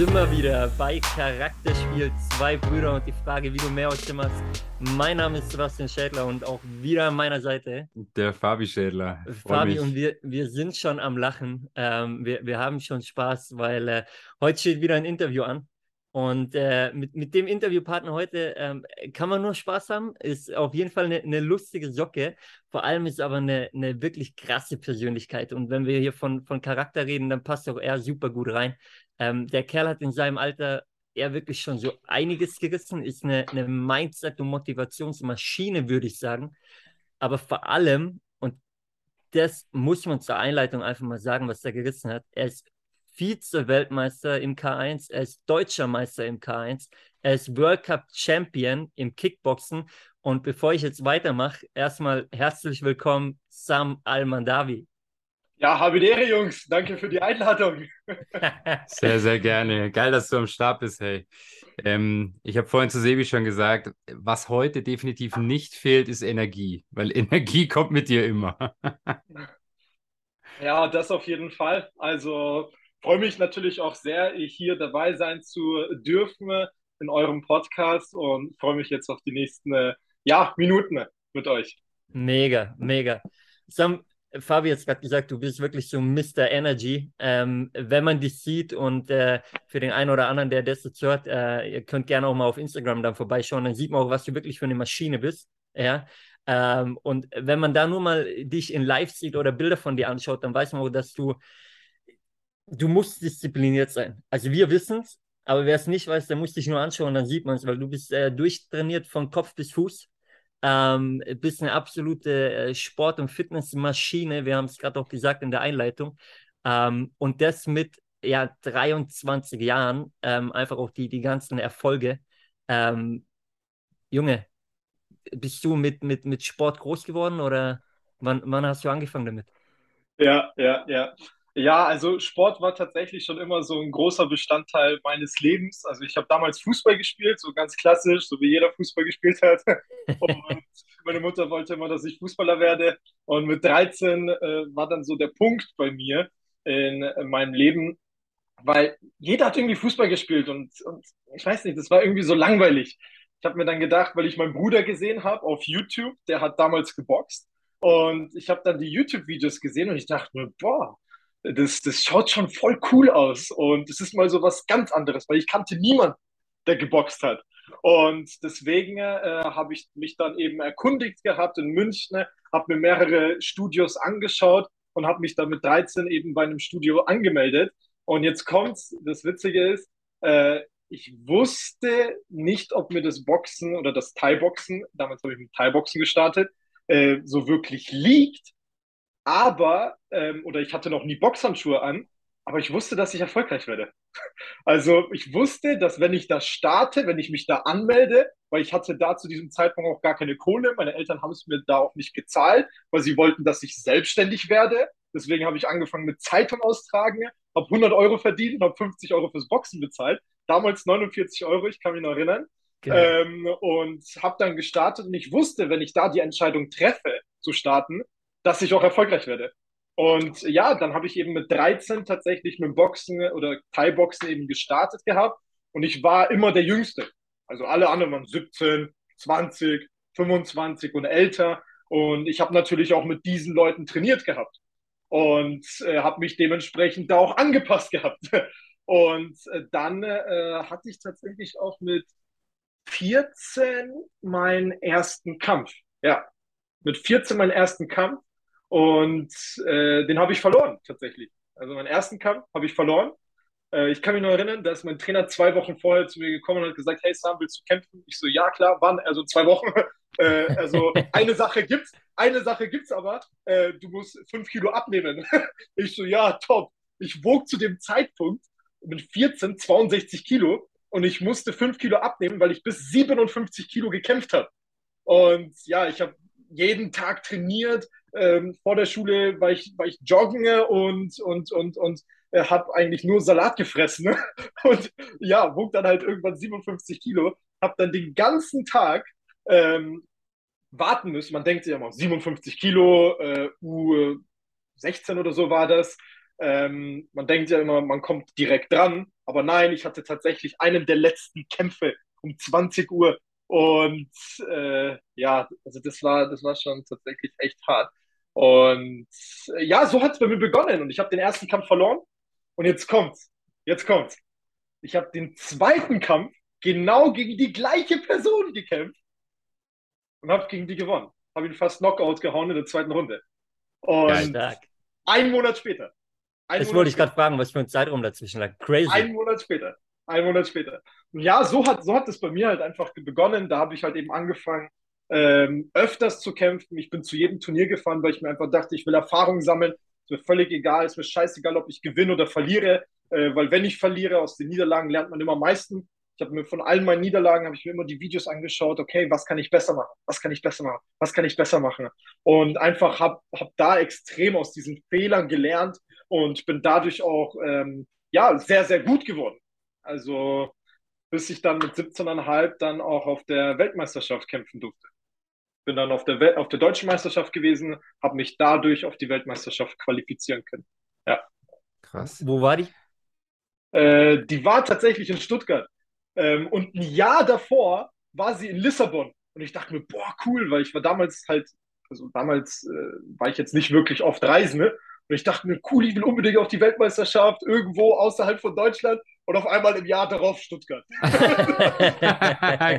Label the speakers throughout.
Speaker 1: Sind wir wieder bei Charakterspiel Zwei Brüder und die Frage, wie du mehr aus dem hast. Mein Name ist Sebastian Schädler und auch wieder an meiner Seite.
Speaker 2: Der Fabi Schädler.
Speaker 1: Fabi und wir, wir sind schon am Lachen. Ähm, wir, wir haben schon Spaß, weil äh, heute steht wieder ein Interview an. Und äh, mit, mit dem Interviewpartner heute ähm, kann man nur Spaß haben. Ist auf jeden Fall eine, eine lustige Socke. Vor allem ist aber eine, eine wirklich krasse Persönlichkeit. Und wenn wir hier von, von Charakter reden, dann passt auch er super gut rein. Ähm, der Kerl hat in seinem Alter er wirklich schon so einiges gerissen, ist eine, eine Mindset- und Motivationsmaschine, würde ich sagen. Aber vor allem, und das muss man zur Einleitung einfach mal sagen, was er gerissen hat, er ist Vize-Weltmeister im K1, er ist deutscher Meister im K1, er ist World Cup Champion im Kickboxen. Und bevor ich jetzt weitermache, erstmal herzlich willkommen, Sam Al-Mandawi.
Speaker 3: Ja, Ehre, Jungs. Danke für die Einladung.
Speaker 2: sehr, sehr gerne. Geil, dass du am Start bist, hey. Ähm, ich habe vorhin zu Sebi schon gesagt, was heute definitiv nicht fehlt, ist Energie, weil Energie kommt mit dir immer.
Speaker 3: ja, das auf jeden Fall. Also freue mich natürlich auch sehr, hier dabei sein zu dürfen in eurem Podcast und freue mich jetzt auf die nächsten ja, Minuten mit euch.
Speaker 1: Mega, mega. Sam, Fabi hat gerade gesagt, du bist wirklich so Mr. Energy. Ähm, wenn man dich sieht und äh, für den einen oder anderen, der das jetzt hört, äh, ihr könnt gerne auch mal auf Instagram dann vorbeischauen, dann sieht man auch, was du wirklich für eine Maschine bist. Ja. Ähm, und wenn man da nur mal dich in Live sieht oder Bilder von dir anschaut, dann weiß man auch, dass du, du musst diszipliniert sein. Also wir wissen es, aber wer es nicht weiß, der muss dich nur anschauen, dann sieht man es, weil du bist äh, durchtrainiert von Kopf bis Fuß. Ähm, bist eine absolute äh, Sport- und Fitnessmaschine. Wir haben es gerade auch gesagt in der Einleitung. Ähm, und das mit ja, 23 Jahren, ähm, einfach auch die, die ganzen Erfolge. Ähm, Junge, bist du mit, mit, mit Sport groß geworden oder wann, wann hast du angefangen damit?
Speaker 3: Ja, ja, ja. Ja, also Sport war tatsächlich schon immer so ein großer Bestandteil meines Lebens. Also ich habe damals Fußball gespielt, so ganz klassisch, so wie jeder Fußball gespielt hat. Und meine Mutter wollte immer, dass ich Fußballer werde. Und mit 13 äh, war dann so der Punkt bei mir in, in, meinem Leben, weil jeder hat irgendwie Fußball gespielt und, und ich weiß nicht, das war irgendwie so langweilig. Ich habe mir dann gedacht, weil ich meinen Bruder gesehen habe auf YouTube, der hat damals geboxt. Und ich habe dann die YouTube-Videos gesehen und ich dachte mir, boah, das, das schaut schon voll cool aus. Und es ist mal so was ganz anderes, weil ich kannte niemanden, der geboxt hat. Und deswegen äh, habe ich mich dann eben erkundigt gehabt in München, habe mir mehrere Studios angeschaut und habe mich dann mit 13 eben bei einem Studio angemeldet. Und jetzt kommt's, das Witzige ist, äh, ich wusste nicht, ob mir das Boxen oder das Thai-Boxen, damals habe ich mit Thai-Boxen gestartet, äh, so wirklich liegt aber, ähm, oder ich hatte noch nie Boxhandschuhe an, aber ich wusste, dass ich erfolgreich werde. Also ich wusste, dass wenn ich da starte, wenn ich mich da anmelde, weil ich hatte da zu diesem Zeitpunkt auch gar keine Kohle, meine Eltern haben es mir da auch nicht gezahlt, weil sie wollten, dass ich selbstständig werde. Deswegen habe ich angefangen mit Zeitung austragen, habe 100 Euro verdient und habe 50 Euro fürs Boxen bezahlt. Damals 49 Euro, ich kann mich noch erinnern. Ähm, und habe dann gestartet und ich wusste, wenn ich da die Entscheidung treffe zu starten, dass ich auch erfolgreich werde. Und ja, dann habe ich eben mit 13 tatsächlich mit Boxen oder Thai-Boxen eben gestartet gehabt. Und ich war immer der Jüngste. Also alle anderen waren 17, 20, 25 und älter. Und ich habe natürlich auch mit diesen Leuten trainiert gehabt und äh, habe mich dementsprechend da auch angepasst gehabt. Und äh, dann äh, hatte ich tatsächlich auch mit 14 meinen ersten Kampf. Ja, mit 14 meinen ersten Kampf. Und äh, den habe ich verloren, tatsächlich. Also meinen ersten Kampf habe ich verloren. Äh, ich kann mich noch erinnern, dass mein Trainer zwei Wochen vorher zu mir gekommen und hat gesagt, hey Sam, willst du kämpfen? Ich so, ja klar, wann? Also zwei Wochen. äh, also eine Sache gibt's, eine Sache gibt's aber, äh, du musst fünf Kilo abnehmen. ich so, ja, top. Ich wog zu dem Zeitpunkt mit 14 62 Kilo und ich musste fünf Kilo abnehmen, weil ich bis 57 Kilo gekämpft habe. Und ja, ich habe jeden Tag trainiert, ähm, vor der Schule war ich, war ich joggen und, und, und, und äh, habe eigentlich nur Salat gefressen. Ne? Und ja, wog dann halt irgendwann 57 Kilo, habe dann den ganzen Tag ähm, warten müssen. Man denkt sich ja mal, 57 Kilo, äh, U16 oder so war das. Ähm, man denkt ja immer, man kommt direkt dran, aber nein, ich hatte tatsächlich einen der letzten Kämpfe um 20 Uhr und äh, ja, also das war, das war schon tatsächlich echt hart. Und äh, ja, so hat es bei mir begonnen und ich habe den ersten Kampf verloren und jetzt kommt's, jetzt kommt's. Ich habe den zweiten Kampf genau gegen die gleiche Person gekämpft und habe gegen die gewonnen. Habe ihn fast Knockout gehauen in der zweiten Runde. Und Geil, ein Monat später.
Speaker 1: Ein das Monat wollte ich gerade fragen, was für ein Zeitraum dazwischen lag. Crazy.
Speaker 3: Ein Monat später. Ein Monat später. Und ja, so hat, so hat es bei mir halt einfach begonnen. Da habe ich halt eben angefangen, ähm, öfters zu kämpfen. Ich bin zu jedem Turnier gefahren, weil ich mir einfach dachte, ich will Erfahrung sammeln. Ist mir völlig egal, ist mir scheißegal, ob ich gewinne oder verliere. Äh, weil wenn ich verliere, aus den Niederlagen lernt man immer am meisten. Ich habe mir von allen meinen Niederlagen habe ich mir immer die Videos angeschaut. Okay, was kann ich besser machen? Was kann ich besser machen? Was kann ich besser machen? Und einfach habe hab da extrem aus diesen Fehlern gelernt und bin dadurch auch ähm, ja sehr sehr gut geworden. Also bis ich dann mit 17,5 dann auch auf der Weltmeisterschaft kämpfen durfte. Bin dann auf der, auf der deutschen Meisterschaft gewesen, habe mich dadurch auf die Weltmeisterschaft qualifizieren können. Ja.
Speaker 1: Krass. Wo war die?
Speaker 3: Äh, die war tatsächlich in Stuttgart. Ähm, und ein Jahr davor war sie in Lissabon. Und ich dachte mir, boah, cool, weil ich war damals halt, also damals äh, war ich jetzt nicht wirklich oft Reisende. Und ich dachte mir, cool, ich will unbedingt auf die Weltmeisterschaft irgendwo außerhalb von Deutschland und auf einmal im Jahr darauf Stuttgart.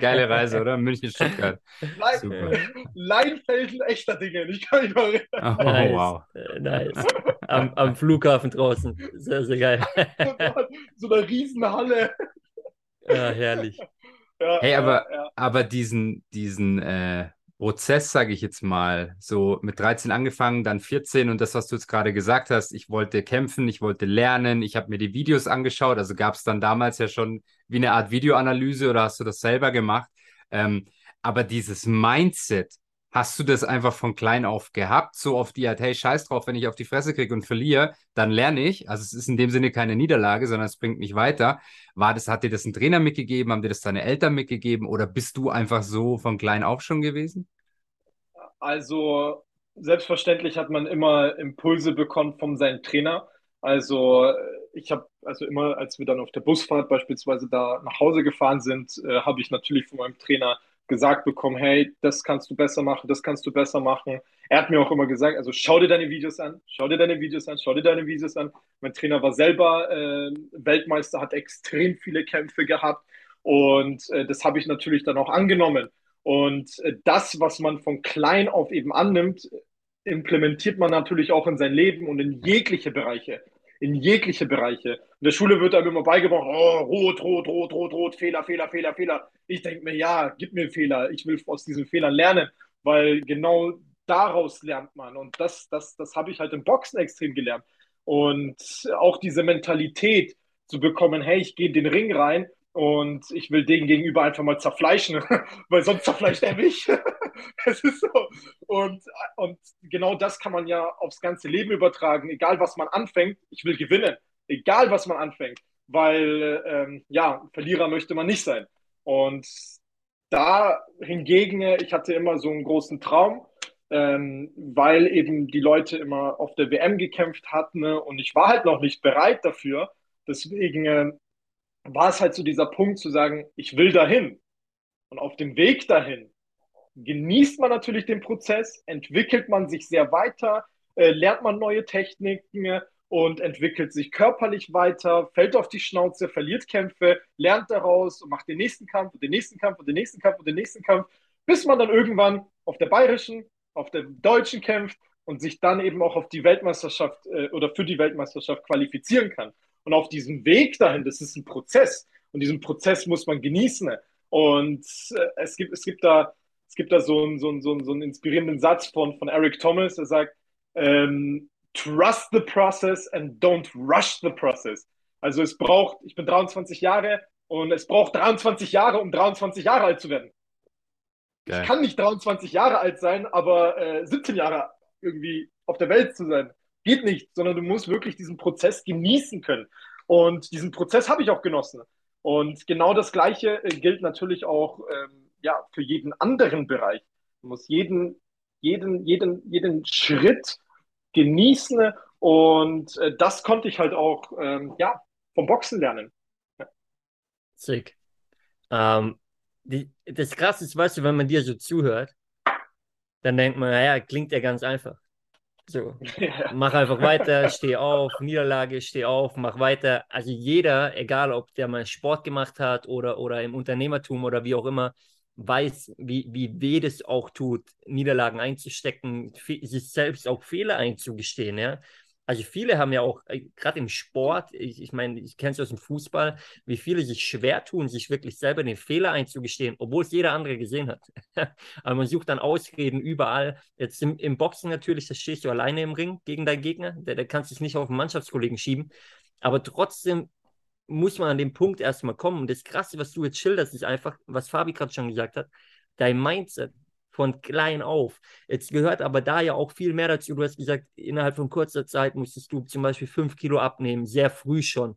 Speaker 2: Geile Reise, oder? München, Stuttgart.
Speaker 3: Lein, Leinfelden, echter Dinge. Ich kann mich mal
Speaker 1: erinnern. Oh, nice. wow. Äh, nice. Am, am, Flughafen draußen. Sehr, sehr geil.
Speaker 3: so eine Riesenhalle.
Speaker 1: Ja, herrlich.
Speaker 2: Ja, hey, aber, ja. aber diesen, diesen äh, Prozess, sage ich jetzt mal, so mit 13 angefangen, dann 14 und das, was du jetzt gerade gesagt hast, ich wollte kämpfen, ich wollte lernen, ich habe mir die Videos angeschaut, also gab es dann damals ja schon wie eine Art Videoanalyse oder hast du das selber gemacht? Ähm, aber dieses Mindset, Hast du das einfach von klein auf gehabt, so auf die Art, hey, scheiß drauf, wenn ich auf die Fresse kriege und verliere, dann lerne ich. Also es ist in dem Sinne keine Niederlage, sondern es bringt mich weiter. War das, hat dir das ein Trainer mitgegeben? Haben dir das deine Eltern mitgegeben? Oder bist du einfach so von klein auf schon gewesen?
Speaker 3: Also selbstverständlich hat man immer Impulse bekommen von seinem Trainer. Also ich habe also immer, als wir dann auf der Busfahrt beispielsweise da nach Hause gefahren sind, äh, habe ich natürlich von meinem Trainer gesagt bekommen, hey, das kannst du besser machen, das kannst du besser machen. Er hat mir auch immer gesagt, also schau dir deine Videos an, schau dir deine Videos an, schau dir deine Videos an. Mein Trainer war selber äh, Weltmeister, hat extrem viele Kämpfe gehabt und äh, das habe ich natürlich dann auch angenommen. Und äh, das, was man von klein auf eben annimmt, implementiert man natürlich auch in sein Leben und in jegliche Bereiche in jegliche Bereiche. In der Schule wird einem immer beigebracht, oh, rot, rot, rot, rot, rot, Fehler, Fehler, Fehler, Fehler. Ich denke mir, ja, gib mir Fehler. Ich will aus diesen Fehlern lernen, weil genau daraus lernt man. Und das, das, das habe ich halt im Boxen extrem gelernt. Und auch diese Mentalität zu bekommen, hey, ich gehe in den Ring rein und ich will den gegenüber einfach mal zerfleischen, weil sonst zerfleischt er mich. es ist so. Und, und genau das kann man ja aufs ganze Leben übertragen. Egal, was man anfängt, ich will gewinnen. Egal, was man anfängt. Weil, ähm, ja, Verlierer möchte man nicht sein. Und da hingegen, ich hatte immer so einen großen Traum, ähm, weil eben die Leute immer auf der WM gekämpft hatten ne? und ich war halt noch nicht bereit dafür. Deswegen äh, war es halt so dieser Punkt zu sagen, ich will dahin. Und auf dem Weg dahin genießt man natürlich den Prozess, entwickelt man sich sehr weiter, äh, lernt man neue Techniken und entwickelt sich körperlich weiter, fällt auf die Schnauze, verliert Kämpfe, lernt daraus und macht den nächsten Kampf und den nächsten Kampf und den nächsten Kampf und den nächsten Kampf, bis man dann irgendwann auf der bayerischen, auf der deutschen kämpft und sich dann eben auch auf die Weltmeisterschaft äh, oder für die Weltmeisterschaft qualifizieren kann. Und auf diesem Weg dahin, das ist ein Prozess. Und diesen Prozess muss man genießen. Und äh, es, gibt, es, gibt da, es gibt da so einen, so einen, so einen, so einen inspirierenden Satz von, von Eric Thomas, der sagt, ähm, trust the process and don't rush the process. Also es braucht, ich bin 23 Jahre und es braucht 23 Jahre, um 23 Jahre alt zu werden. Geil. Ich kann nicht 23 Jahre alt sein, aber äh, 17 Jahre irgendwie auf der Welt zu sein geht nicht, sondern du musst wirklich diesen Prozess genießen können. Und diesen Prozess habe ich auch genossen. Und genau das Gleiche äh, gilt natürlich auch ähm, ja, für jeden anderen Bereich. Du musst jeden, jeden, jeden, jeden Schritt genießen Und äh, das konnte ich halt auch ähm, ja, vom Boxen lernen. Ja.
Speaker 1: Sick. Ähm, die, das Krasse ist, weißt du, wenn man dir so zuhört, dann denkt man, naja, klingt ja ganz einfach. So, ja. mach einfach weiter, steh auf, Niederlage, steh auf, mach weiter. Also jeder, egal ob der mal Sport gemacht hat oder, oder im Unternehmertum oder wie auch immer, weiß, wie, wie weh das auch tut, Niederlagen einzustecken, sich selbst auch Fehler einzugestehen, ja. Also viele haben ja auch, äh, gerade im Sport, ich, ich meine, ich kenne es aus dem Fußball, wie viele sich schwer tun, sich wirklich selber den Fehler einzugestehen, obwohl es jeder andere gesehen hat. Aber man sucht dann Ausreden überall. Jetzt im, im Boxen natürlich, da stehst du alleine im Ring gegen deinen Gegner, der, der kannst dich nicht auf den Mannschaftskollegen schieben. Aber trotzdem muss man an den Punkt erstmal kommen. Und das Krasse, was du jetzt schilderst, ist einfach, was Fabi gerade schon gesagt hat, dein Mindset von klein auf. Jetzt gehört aber da ja auch viel mehr dazu. Du hast gesagt, innerhalb von kurzer Zeit musstest du zum Beispiel fünf Kilo abnehmen, sehr früh schon.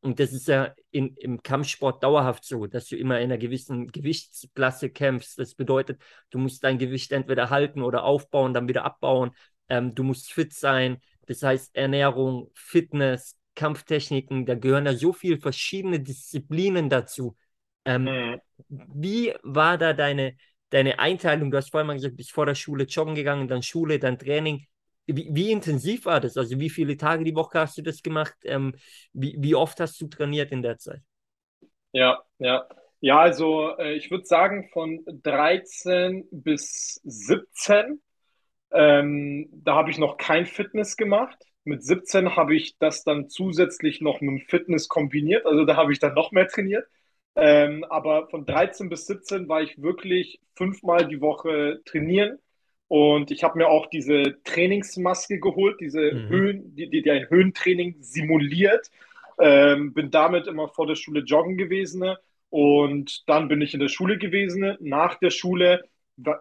Speaker 1: Und das ist ja in, im Kampfsport dauerhaft so, dass du immer in einer gewissen Gewichtsklasse kämpfst. Das bedeutet, du musst dein Gewicht entweder halten oder aufbauen, dann wieder abbauen. Ähm, du musst fit sein. Das heißt, Ernährung, Fitness, Kampftechniken, da gehören ja so viele verschiedene Disziplinen dazu. Ähm, mhm. Wie war da deine, deine Einteilung? Du hast vorhin mal gesagt, bist vor der Schule joggen gegangen, dann Schule, dann Training. Wie, wie, intensiv war das? Also wie viele Tage die Woche hast du das gemacht? Ähm, wie, wie oft hast du trainiert in der Zeit?
Speaker 3: Ja, ja. Ja, also äh, ich würde sagen von 13 bis 17, ähm, da habe ich noch kein Fitness gemacht. Mit 17 habe ich das dann zusätzlich noch mit dem Fitness kombiniert. Also da habe ich dann noch mehr trainiert. Ähm, aber von 13 bis 17 war ich wirklich fünfmal die Woche trainieren. Und ich habe mir auch diese Trainingsmaske geholt, diese mhm. Höhen, die, die, ein Höhentraining simuliert. Ähm, bin damit immer vor der Schule joggen gewesen. Und dann bin ich in der Schule gewesen. Nach der Schule,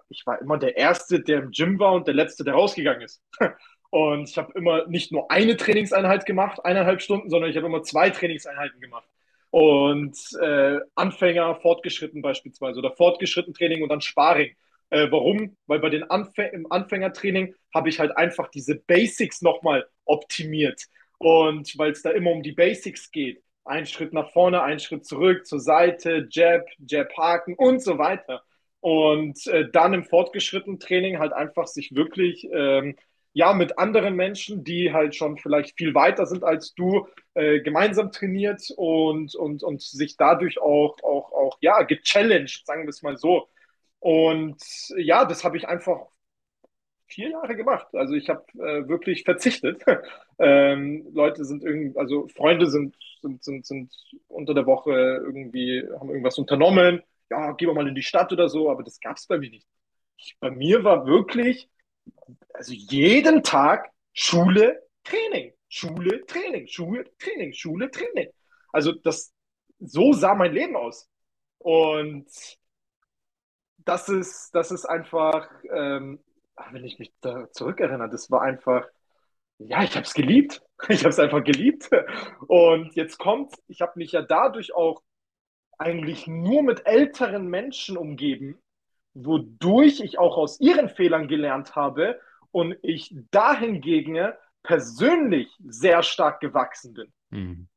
Speaker 3: ich war immer der Erste, der im Gym war und der Letzte, der rausgegangen ist. Und ich habe immer nicht nur eine Trainingseinheit gemacht, eineinhalb Stunden, sondern ich habe immer zwei Trainingseinheiten gemacht. Und äh, Anfänger, fortgeschritten beispielsweise oder fortgeschritten Training und dann Sparring. Äh, warum? Weil bei den Anf im Anfängertraining habe ich halt einfach diese Basics nochmal optimiert. Und weil es da immer um die Basics geht. Ein Schritt nach vorne, ein Schritt zurück, zur Seite, Jab, Jab Haken und so weiter. Und äh, dann im fortgeschrittenen Training halt einfach sich wirklich ähm, ja, mit anderen Menschen, die halt schon vielleicht viel weiter sind als du, äh, gemeinsam trainiert und, und, und sich dadurch auch, auch, auch ja, gechallenged, sagen wir es mal so. Und ja, das habe ich einfach vier Jahre gemacht. Also ich habe äh, wirklich verzichtet. ähm, Leute sind irgendwie, also Freunde sind, sind, sind, sind unter der Woche irgendwie, haben irgendwas unternommen. Ja, gehen wir mal in die Stadt oder so, aber das gab es bei mir nicht. Ich, bei mir war wirklich also jeden Tag Schule, Training, Schule, Training, Schule, Training, Schule, Training. Also das, so sah mein Leben aus. Und das ist, das ist einfach, ähm, wenn ich mich da zurückerinnere, das war einfach, ja, ich habe es geliebt. Ich habe es einfach geliebt. Und jetzt kommt, ich habe mich ja dadurch auch eigentlich nur mit älteren Menschen umgeben, wodurch ich auch aus ihren Fehlern gelernt habe und ich dahingegen persönlich sehr stark gewachsen bin. Mhm.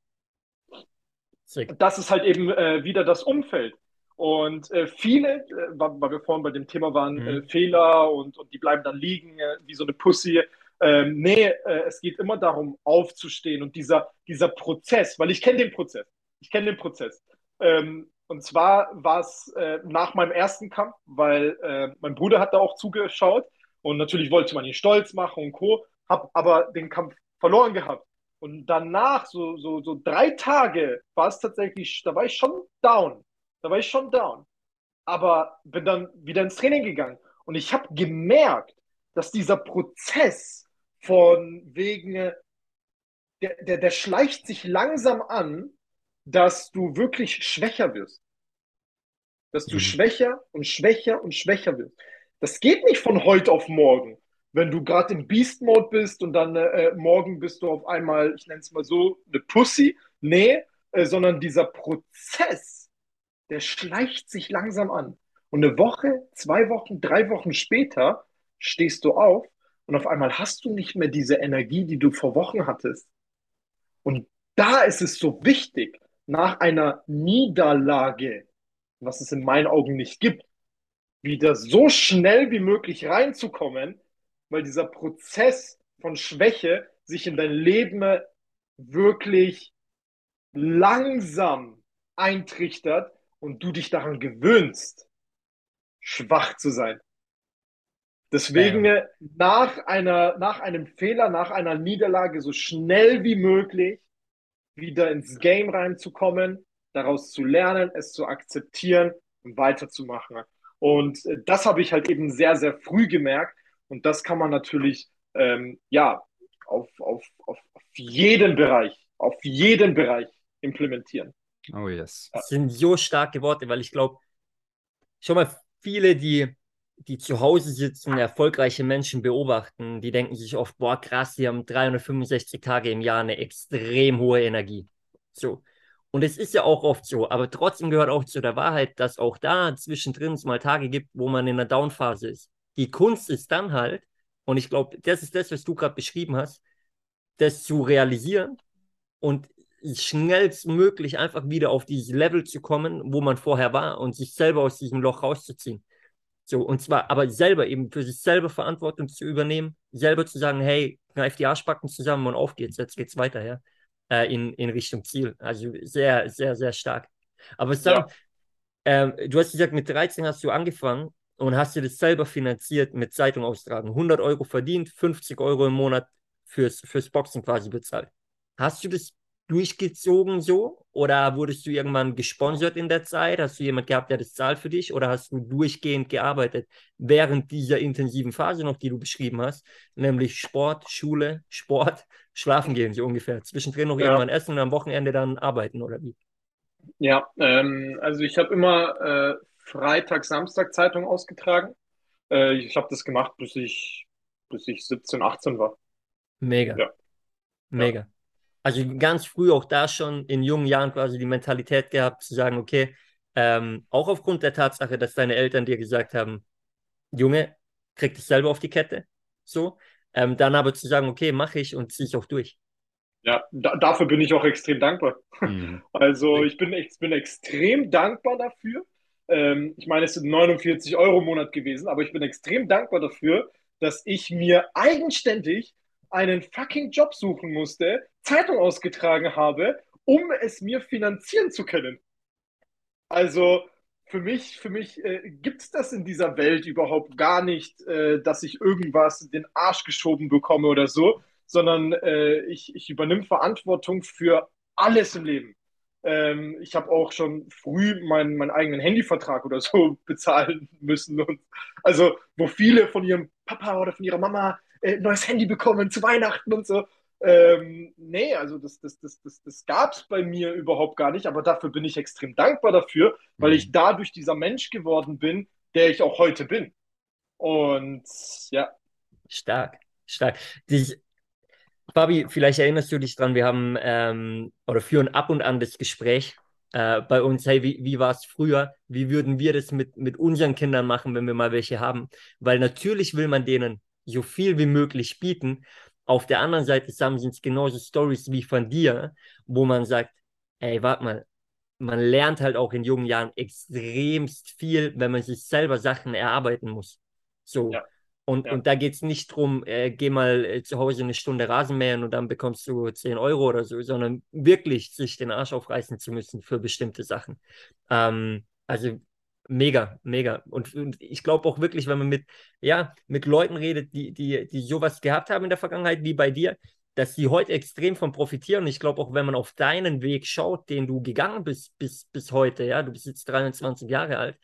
Speaker 3: Das ist halt eben äh, wieder das Umfeld. Und äh, viele, äh, weil wir vorhin bei dem Thema waren, mhm. Äh, Fehler und, und die bleiben dann liegen äh, wie so eine Pussy. Ähm, nee, äh, es geht immer darum, aufzustehen und dieser, dieser Prozess, weil ich kenne den Prozess. Ich kenne den Prozess. Ähm, und zwar war es äh, nach meinem ersten Kampf, weil äh, mein Bruder hat da auch zugeschaut und natürlich wollte man ihn stolz machen und Co. Hab aber den Kampf verloren gehabt. Und danach, so, so, so drei Tage, war es tatsächlich, da war ich schon down. Da war ich schon down. Aber bin dann wieder ins Training gegangen. Und ich habe gemerkt, dass dieser Prozess von wegen, der, der, der schleicht sich langsam an, dass du wirklich schwächer wirst. Dass du mhm. schwächer und schwächer und schwächer wirst. Das geht nicht von heute auf morgen. Wenn du gerade im Beast-Mode bist und dann äh, morgen bist du auf einmal, ich nenne es mal so, eine Pussy. Nee, äh, sondern dieser Prozess, der schleicht sich langsam an. Und eine Woche, zwei Wochen, drei Wochen später stehst du auf und auf einmal hast du nicht mehr diese Energie, die du vor Wochen hattest. Und da ist es so wichtig, nach einer Niederlage, was es in meinen Augen nicht gibt, wieder so schnell wie möglich reinzukommen, weil dieser Prozess von Schwäche sich in dein Leben wirklich langsam eintrichtert und du dich daran gewöhnst, schwach zu sein. Deswegen ja. nach einer, nach einem Fehler, nach einer Niederlage so schnell wie möglich wieder ins Game reinzukommen, daraus zu lernen, es zu akzeptieren und weiterzumachen. Und äh, das habe ich halt eben sehr, sehr früh gemerkt. Und das kann man natürlich, ähm, ja, auf, auf, auf, auf jeden Bereich, auf jeden Bereich implementieren.
Speaker 1: Oh yes. Das sind so starke Worte, weil ich glaube, schon mal viele, die, die zu Hause sitzen, erfolgreiche Menschen beobachten, die denken sich oft, boah, krass, die haben 365 Tage im Jahr eine extrem hohe Energie. So. Und es ist ja auch oft so, aber trotzdem gehört auch zu der Wahrheit, dass auch da zwischendrin es mal Tage gibt, wo man in einer Downphase ist. Die Kunst ist dann halt, und ich glaube, das ist das, was du gerade beschrieben hast, das zu realisieren und schnellstmöglich einfach wieder auf dieses Level zu kommen, wo man vorher war und sich selber aus diesem Loch rauszuziehen. So, und zwar aber selber eben für sich selber Verantwortung zu übernehmen, selber zu sagen, hey, greif die Arschbacken zusammen und auf geht's, jetzt geht's weiter, ja, äh, in, in Richtung Ziel. Also sehr, sehr, sehr stark. Aber sag, ja. ähm, du hast gesagt, mit 13 hast du angefangen und hast dir das selber finanziert mit Zeitung austragen. 100 Euro verdient, 50 Euro im Monat fürs, fürs Boxen quasi bezahlt. Hast du das durchgezogen so? Oder wurdest du irgendwann gesponsert in der Zeit? Hast du jemand gehabt, der das zahlt für dich? Oder hast du durchgehend gearbeitet während dieser intensiven Phase noch, die du beschrieben hast? Nämlich Sport, Schule, Sport, Schlafen gehen, so ungefähr. Zwischendrin noch ja. irgendwann essen und am Wochenende dann arbeiten, oder wie?
Speaker 3: Ja, ähm, also ich habe immer äh, Freitag, Samstag Zeitung ausgetragen. Äh, ich habe das gemacht, bis ich, bis ich 17, 18 war.
Speaker 1: Mega. Ja. Mega. Also ganz früh auch da schon in jungen Jahren quasi die Mentalität gehabt, zu sagen, okay, ähm, auch aufgrund der Tatsache, dass deine Eltern dir gesagt haben, Junge, krieg dich selber auf die Kette. So. Ähm, dann aber zu sagen, okay, mache ich und ziehe ich auch durch.
Speaker 3: Ja, da, dafür bin ich auch extrem dankbar. Mhm. Also ich bin, ich bin extrem dankbar dafür. Ähm, ich meine, es sind 49 Euro im Monat gewesen, aber ich bin extrem dankbar dafür, dass ich mir eigenständig einen fucking Job suchen musste, Zeitung ausgetragen habe, um es mir finanzieren zu können. Also für mich, für mich äh, gibt es das in dieser Welt überhaupt gar nicht, äh, dass ich irgendwas in den Arsch geschoben bekomme oder so, sondern äh, ich, ich übernehme Verantwortung für alles im Leben. Ähm, ich habe auch schon früh meinen, meinen eigenen Handyvertrag oder so bezahlen müssen. Und also, wo viele von ihrem Papa oder von ihrer Mama äh, neues Handy bekommen zu Weihnachten und so. Ähm, nee, also das, das, das, das, das gab es bei mir überhaupt gar nicht, aber dafür bin ich extrem dankbar dafür, weil mhm. ich dadurch dieser Mensch geworden bin, der ich auch heute bin. Und ja.
Speaker 1: Stark, stark. Dieses, Fabi, vielleicht erinnerst du dich dran, wir haben ähm, oder führen ab und an das Gespräch äh, bei uns, hey, wie, wie war es früher? Wie würden wir das mit, mit unseren Kindern machen, wenn wir mal welche haben? Weil natürlich will man denen so viel wie möglich bieten. Auf der anderen Seite sind es genauso Stories wie von dir, wo man sagt, ey, warte mal, man lernt halt auch in jungen Jahren extremst viel, wenn man sich selber Sachen erarbeiten muss. So. Ja. Und, ja. und da geht es nicht darum, äh, geh mal äh, zu Hause eine Stunde Rasenmähen und dann bekommst du 10 Euro oder so, sondern wirklich sich den Arsch aufreißen zu müssen für bestimmte Sachen. Ähm, also Mega, mega. Und, und ich glaube auch wirklich, wenn man mit, ja, mit Leuten redet, die, die, die sowas gehabt haben in der Vergangenheit, wie bei dir, dass die heute extrem von profitieren. Und ich glaube auch, wenn man auf deinen Weg schaut, den du gegangen bist bis, bis heute, ja, du bist jetzt 23 Jahre alt,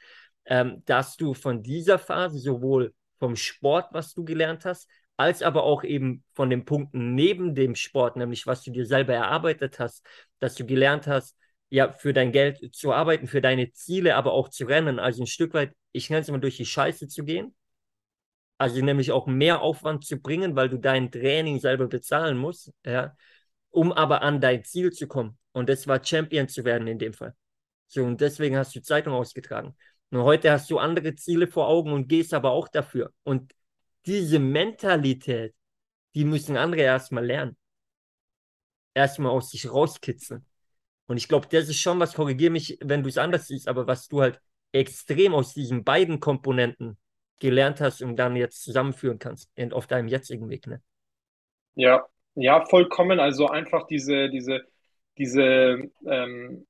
Speaker 1: ähm, dass du von dieser Phase sowohl vom Sport, was du gelernt hast, als aber auch eben von den Punkten neben dem Sport, nämlich was du dir selber erarbeitet hast, dass du gelernt hast, ja, für dein Geld zu arbeiten, für deine Ziele, aber auch zu rennen. Also ein Stück weit, ich nenne es immer durch die Scheiße zu gehen. Also nämlich auch mehr Aufwand zu bringen, weil du dein Training selber bezahlen musst, ja, um aber an dein Ziel zu kommen. Und das war Champion zu werden in dem Fall. So, und deswegen hast du Zeitung ausgetragen. Und heute hast du andere Ziele vor Augen und gehst aber auch dafür. Und diese Mentalität, die müssen andere erstmal lernen. Erstmal aus sich rauskitzeln. Und ich glaube, das ist schon was, korrigiere mich, wenn du es anders siehst, aber was du halt extrem aus diesen beiden Komponenten gelernt hast und dann jetzt zusammenführen kannst auf deinem jetzigen Weg. Ne?
Speaker 3: Ja, ja, vollkommen. Also einfach diese, diese, diese ähm,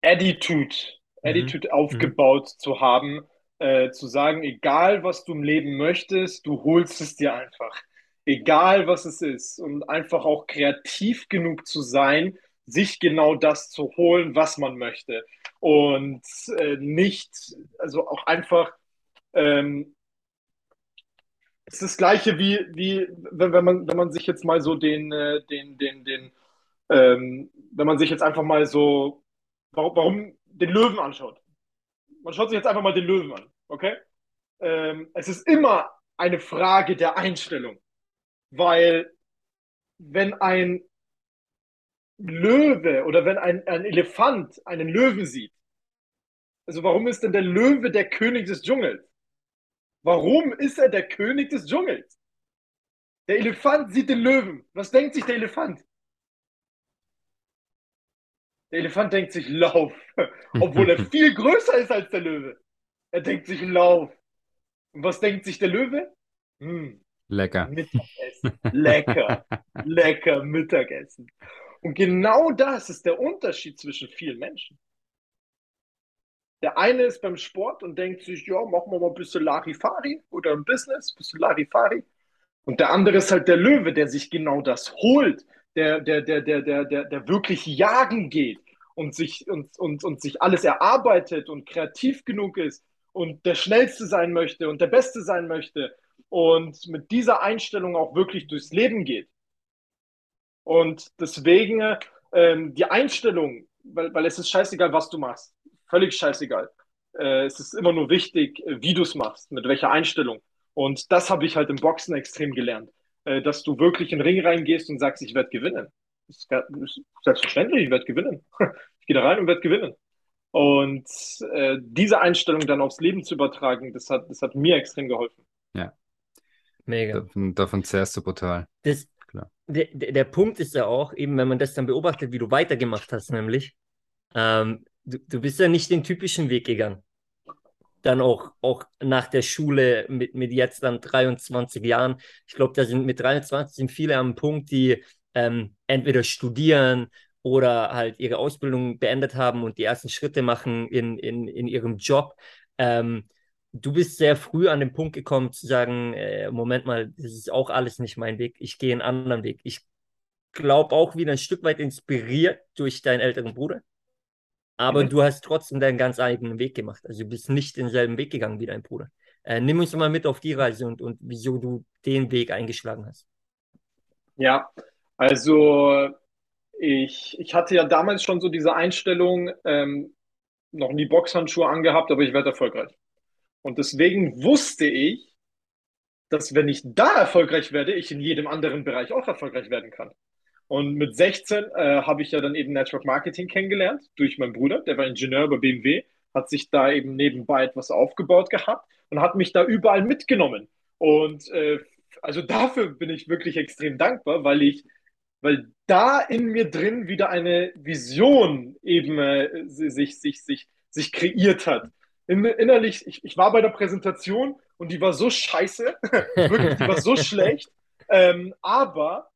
Speaker 3: Attitude, mhm. Attitude mhm. aufgebaut mhm. zu haben, äh, zu sagen, egal was du im Leben möchtest, du holst es dir einfach. Egal was es ist. Und einfach auch kreativ genug zu sein, sich genau das zu holen, was man möchte. Und äh, nicht, also auch einfach ähm, es ist das Gleiche wie, wie wenn, wenn, man, wenn man sich jetzt mal so den, äh, den, den, den, ähm, wenn man sich jetzt einfach mal so, warum, warum den Löwen anschaut. Man schaut sich jetzt einfach mal den Löwen an, okay? Ähm, es ist immer eine Frage der Einstellung, weil wenn ein Löwe oder wenn ein, ein Elefant einen Löwen sieht, also warum ist denn der Löwe der König des Dschungels? Warum ist er der König des Dschungels? Der Elefant sieht den Löwen. Was denkt sich der Elefant? Der Elefant denkt sich Lauf, obwohl er viel größer ist als der Löwe. Er denkt sich Lauf. Und was denkt sich der Löwe?
Speaker 2: Hm, lecker.
Speaker 3: Mittagessen. Lecker. lecker Mittagessen. Und genau das ist der Unterschied zwischen vielen Menschen. Der eine ist beim Sport und denkt sich, ja, machen wir mal ein bisschen Larifari oder im Business, ein bisschen Larifari. Und der andere ist halt der Löwe, der sich genau das holt, der, der, der, der, der, der, der wirklich jagen geht und sich, und, und, und sich alles erarbeitet und kreativ genug ist und der Schnellste sein möchte und der Beste sein möchte und mit dieser Einstellung auch wirklich durchs Leben geht. Und deswegen ähm, die Einstellung, weil, weil es ist scheißegal, was du machst völlig scheißegal. Äh, es ist immer nur wichtig, wie du es machst, mit welcher Einstellung. Und das habe ich halt im Boxen extrem gelernt, äh, dass du wirklich in den Ring reingehst und sagst, ich werde gewinnen. Das ist selbstverständlich, ich werde gewinnen. Ich gehe da rein und werde gewinnen. Und äh, diese Einstellung dann aufs Leben zu übertragen, das hat, das hat mir extrem geholfen.
Speaker 2: Ja. Mega. Davon, davon zehrst du brutal.
Speaker 1: Das. Der, der Punkt ist ja auch, eben wenn man das dann beobachtet, wie du weitergemacht hast, nämlich, ähm, du, du bist ja nicht den typischen Weg gegangen. Dann auch, auch nach der Schule mit, mit jetzt dann 23 Jahren. Ich glaube, da sind mit 23 sind viele am Punkt, die ähm, entweder studieren oder halt ihre Ausbildung beendet haben und die ersten Schritte machen in, in, in ihrem Job. Ähm, du bist sehr früh an den Punkt gekommen zu sagen, äh, Moment mal, das ist auch alles nicht mein Weg, ich gehe einen anderen Weg. Ich glaube auch wieder ein Stück weit inspiriert durch deinen älteren Bruder, aber mhm. du hast trotzdem deinen ganz eigenen Weg gemacht. Also du bist nicht denselben Weg gegangen wie dein Bruder. Äh, nimm uns mal mit auf die Reise und, und wieso du den Weg eingeschlagen hast.
Speaker 3: Ja, also ich, ich hatte ja damals schon so diese Einstellung, ähm, noch nie Boxhandschuhe angehabt, aber ich werde erfolgreich. Und deswegen wusste ich, dass wenn ich da erfolgreich werde, ich in jedem anderen Bereich auch erfolgreich werden kann. Und mit 16 äh, habe ich ja dann eben Network Marketing kennengelernt durch meinen Bruder, der war Ingenieur bei BMW, hat sich da eben nebenbei etwas aufgebaut gehabt und hat mich da überall mitgenommen. Und äh, also dafür bin ich wirklich extrem dankbar, weil ich, weil da in mir drin wieder eine Vision eben äh, sich, sich, sich, sich kreiert hat. In, innerlich, ich, ich war bei der Präsentation und die war so scheiße, wirklich, die war so schlecht. Ähm, aber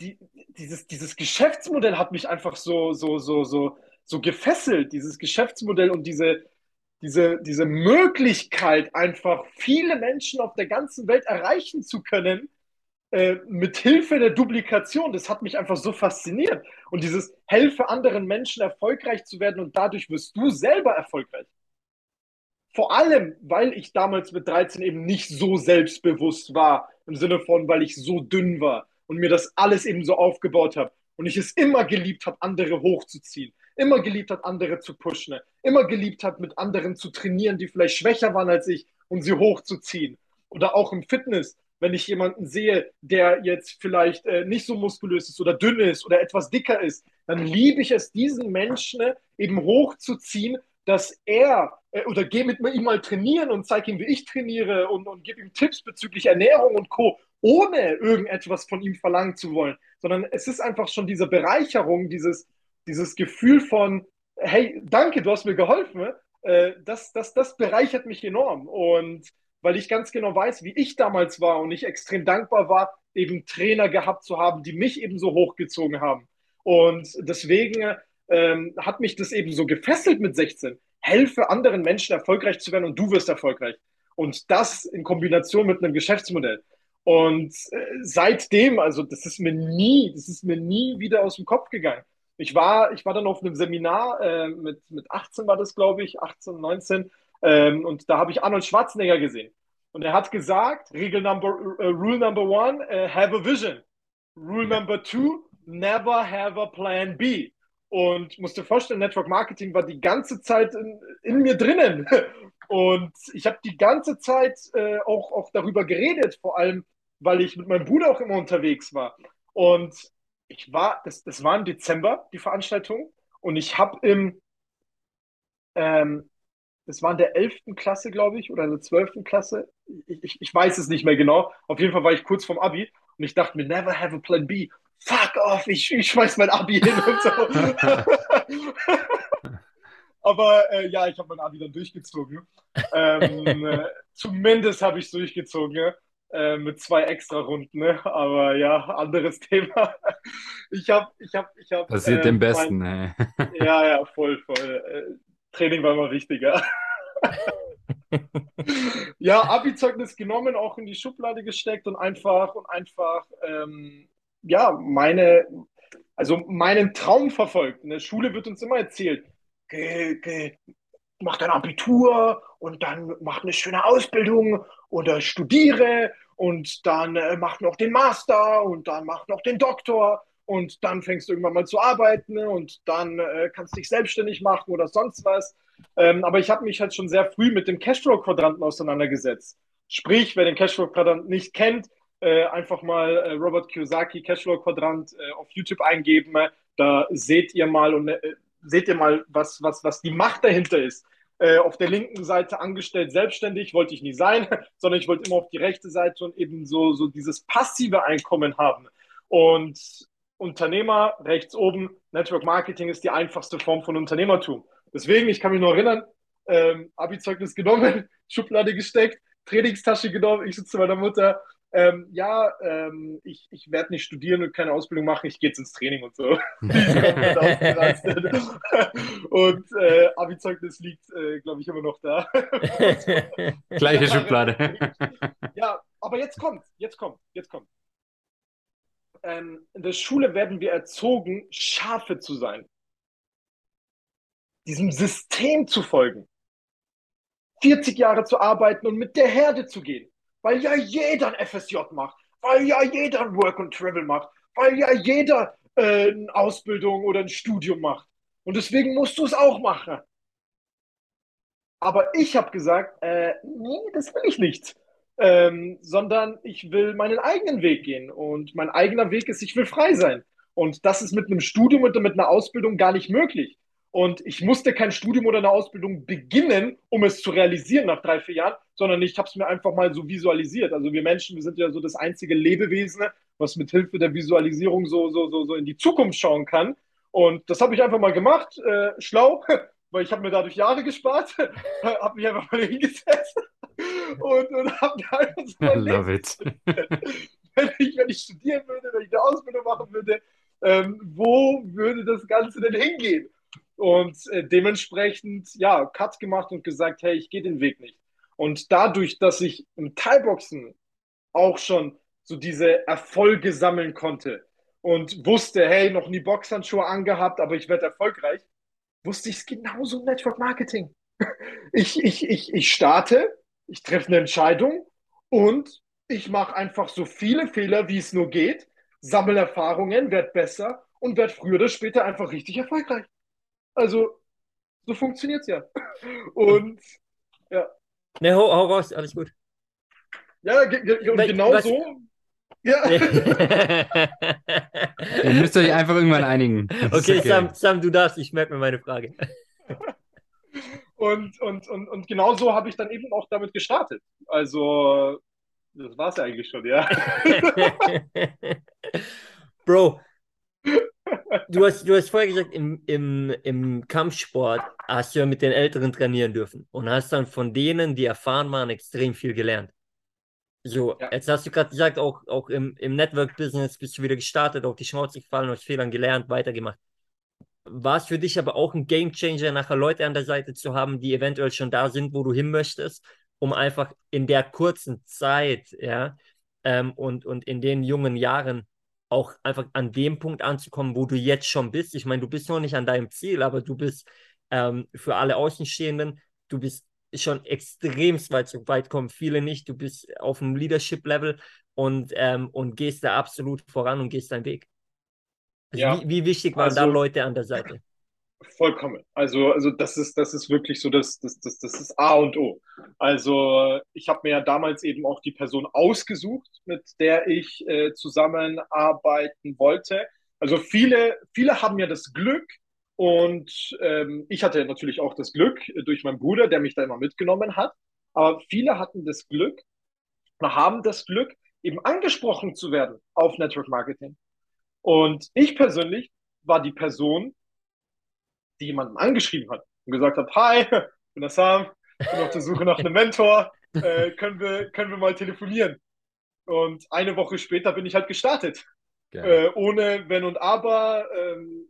Speaker 3: die, dieses, dieses Geschäftsmodell hat mich einfach so, so, so, so, so gefesselt, dieses Geschäftsmodell und diese, diese, diese Möglichkeit, einfach viele Menschen auf der ganzen Welt erreichen zu können, äh, mit Hilfe der Duplikation, das hat mich einfach so fasziniert. Und dieses helfe anderen Menschen erfolgreich zu werden und dadurch wirst du selber erfolgreich. Vor allem, weil ich damals mit 13 eben nicht so selbstbewusst war, im Sinne von, weil ich so dünn war und mir das alles eben so aufgebaut habe und ich es immer geliebt habe, andere hochzuziehen, immer geliebt hat, andere zu pushen, immer geliebt hat, mit anderen zu trainieren, die vielleicht schwächer waren als ich und sie hochzuziehen. Oder auch im Fitness, wenn ich jemanden sehe, der jetzt vielleicht äh, nicht so muskulös ist oder dünn ist oder etwas dicker ist, dann liebe ich es, diesen Menschen eben hochzuziehen, dass er äh, oder geh mit ihm mal trainieren und zeig ihm, wie ich trainiere und, und gib ihm Tipps bezüglich Ernährung und Co., ohne irgendetwas von ihm verlangen zu wollen, sondern es ist einfach schon diese Bereicherung, dieses, dieses Gefühl von, hey, danke, du hast mir geholfen, äh, das, das, das bereichert mich enorm. Und weil ich ganz genau weiß, wie ich damals war und ich extrem dankbar war, eben Trainer gehabt zu haben, die mich eben so hochgezogen haben. Und deswegen ähm, hat mich das eben so gefesselt mit 16. Helfe anderen Menschen erfolgreich zu werden und du wirst erfolgreich. Und das in Kombination mit einem Geschäftsmodell. Und äh, seitdem, also das ist mir nie, das ist mir nie wieder aus dem Kopf gegangen. Ich war, ich war dann auf einem Seminar äh, mit, mit 18 war das, glaube ich, 18, 19. Ähm, und da habe ich Arnold Schwarzenegger gesehen. Und er hat gesagt, Regel number, uh, Rule number one, uh, have a vision. Rule number two, never have a plan B. Und musste vorstellen, Network Marketing war die ganze Zeit in, in mir drinnen. Und ich habe die ganze Zeit äh, auch, auch darüber geredet, vor allem, weil ich mit meinem Bruder auch immer unterwegs war. Und ich war, das, das war im Dezember, die Veranstaltung. Und ich habe im, ähm, das war in der 11. Klasse, glaube ich, oder in der 12. Klasse. Ich, ich, ich weiß es nicht mehr genau. Auf jeden Fall war ich kurz vorm Abi und ich dachte mir, never have a plan B fuck off, ich, ich schmeiß mein Abi hin und so. Aber äh, ja, ich habe mein Abi dann durchgezogen. Ähm, äh, zumindest habe ich es durchgezogen. Äh, mit zwei extra Runden, ne? aber ja, anderes Thema. Ich habe, ich habe, ich habe.
Speaker 2: Passiert äh, dem Besten, mein,
Speaker 3: Ja, ja, voll, voll. Training war immer wichtiger. ja, Abi-Zeugnis genommen, auch in die Schublade gesteckt und einfach und einfach ähm, ja, meine, also meinen Traum verfolgt. In der Schule wird uns immer erzählt, geh, geh, mach dein Abitur und dann mach eine schöne Ausbildung oder studiere und dann äh, mach noch den Master und dann mach noch den Doktor und dann fängst du irgendwann mal zu arbeiten und dann äh, kannst du dich selbstständig machen oder sonst was. Ähm, aber ich habe mich halt schon sehr früh mit dem Cashflow-Quadranten auseinandergesetzt. Sprich, wer den Cashflow-Quadranten nicht kennt, äh, einfach mal äh, Robert Kiyosaki Cashflow Quadrant äh, auf YouTube eingeben. Da seht ihr mal und äh, seht ihr mal, was, was, was die Macht dahinter ist. Äh, auf der linken Seite angestellt selbstständig wollte ich nie sein, sondern ich wollte immer auf die rechte Seite und eben so, so dieses passive Einkommen haben. Und Unternehmer rechts oben, Network Marketing ist die einfachste Form von Unternehmertum. Deswegen, ich kann mich noch erinnern, ähm, Abi-Zeugnis genommen, Schublade gesteckt, Trainingstasche genommen, ich sitze bei meiner Mutter, ähm, ja, ähm, ich, ich werde nicht studieren und keine Ausbildung machen, ich gehe jetzt ins Training und so. und äh, Abi-Zeugnis liegt, äh, glaube ich, immer noch da.
Speaker 2: Gleiche Schublade.
Speaker 3: ja, aber jetzt kommt, jetzt kommt, jetzt kommt. Ähm, in der Schule werden wir erzogen, Schafe zu sein. Diesem System zu folgen. 40 Jahre zu arbeiten und mit der Herde zu gehen weil ja jeder ein FSJ macht, weil ja jeder ein Work and Travel macht, weil ja jeder äh, eine Ausbildung oder ein Studium macht. Und deswegen musst du es auch machen. Aber ich habe gesagt, äh, nee, das will ich nicht. Ähm, sondern ich will meinen eigenen Weg gehen. Und mein eigener Weg ist, ich will frei sein. Und das ist mit einem Studium und mit einer Ausbildung gar nicht möglich. Und ich musste kein Studium oder eine Ausbildung beginnen, um es zu realisieren nach drei, vier Jahren, sondern ich habe es mir einfach mal so visualisiert. Also wir Menschen, wir sind ja so das einzige Lebewesen, was mit Hilfe der Visualisierung so, so, so, so in die Zukunft schauen kann. Und das habe ich einfach mal gemacht, äh, schlau, weil ich habe mir dadurch Jahre gespart, habe mich einfach mal hingesetzt und, und habe mir einfach so
Speaker 2: I love it.
Speaker 3: wenn, ich, wenn ich studieren würde, wenn ich eine Ausbildung machen würde, ähm, wo würde das Ganze denn hingehen? und äh, dementsprechend, ja, Cut gemacht und gesagt, hey, ich gehe den Weg nicht. Und dadurch, dass ich im Thai-Boxen auch schon so diese Erfolge sammeln konnte und wusste, hey, noch nie Boxhandschuhe angehabt, aber ich werde erfolgreich, wusste ich es genauso im Network Marketing. Ich, ich, ich, ich starte, ich treffe eine Entscheidung und ich mache einfach so viele Fehler, wie es nur geht, sammle Erfahrungen, werde besser und werde früher oder später einfach richtig erfolgreich. Also, so funktioniert es ja. Und ja.
Speaker 1: Ne, hau, hau raus, alles gut.
Speaker 3: Ja, ge ge und genau was? so. Ja.
Speaker 2: Ihr müsst euch einfach irgendwann einigen.
Speaker 1: Okay, okay, Sam, Sam, du darfst, ich merke mir meine Frage.
Speaker 3: und, und, und, und genau so habe ich dann eben auch damit gestartet. Also, das war es ja eigentlich schon, ja.
Speaker 1: Bro, du hast, du hast vorher gesagt, im, im, im Kampfsport hast du ja mit den Älteren trainieren dürfen und hast dann von denen, die erfahren waren, extrem viel gelernt. So, ja. jetzt hast du gerade gesagt, auch, auch im, im Network-Business bist du wieder gestartet, auf die Schnauze gefallen, aus Fehlern gelernt, weitergemacht. War es für dich aber auch ein Gamechanger, nachher Leute an der Seite zu haben, die eventuell schon da sind, wo du hin möchtest, um einfach in der kurzen Zeit, ja, ähm, und, und in den jungen Jahren auch einfach an dem Punkt anzukommen, wo du jetzt schon bist. Ich meine, du bist noch nicht an deinem Ziel, aber du bist ähm, für alle Außenstehenden, du bist schon extremst weit, so weit kommen viele nicht. Du bist auf einem Leadership-Level und, ähm, und gehst da absolut voran und gehst deinen Weg. Ja. wie, wie, wichtig waren also, da Leute an der Seite?
Speaker 3: Vollkommen. Also, also das ist, das ist wirklich so, das, das, das, das ist A und O. Also ich habe mir ja damals eben auch die Person ausgesucht, mit der ich äh, zusammenarbeiten wollte. Also viele, viele haben ja das Glück, und ähm, ich hatte natürlich auch das Glück durch meinen Bruder, der mich da immer mitgenommen hat. Aber viele hatten das Glück haben das Glück, eben angesprochen zu werden auf Network Marketing. Und ich persönlich war die Person, die jemanden angeschrieben hat und gesagt hat, hi, ich bin der Sam, ich bin auf der Suche nach einem Mentor, äh, können, wir, können wir mal telefonieren? Und eine Woche später bin ich halt gestartet. Äh, ohne Wenn und Aber, ähm,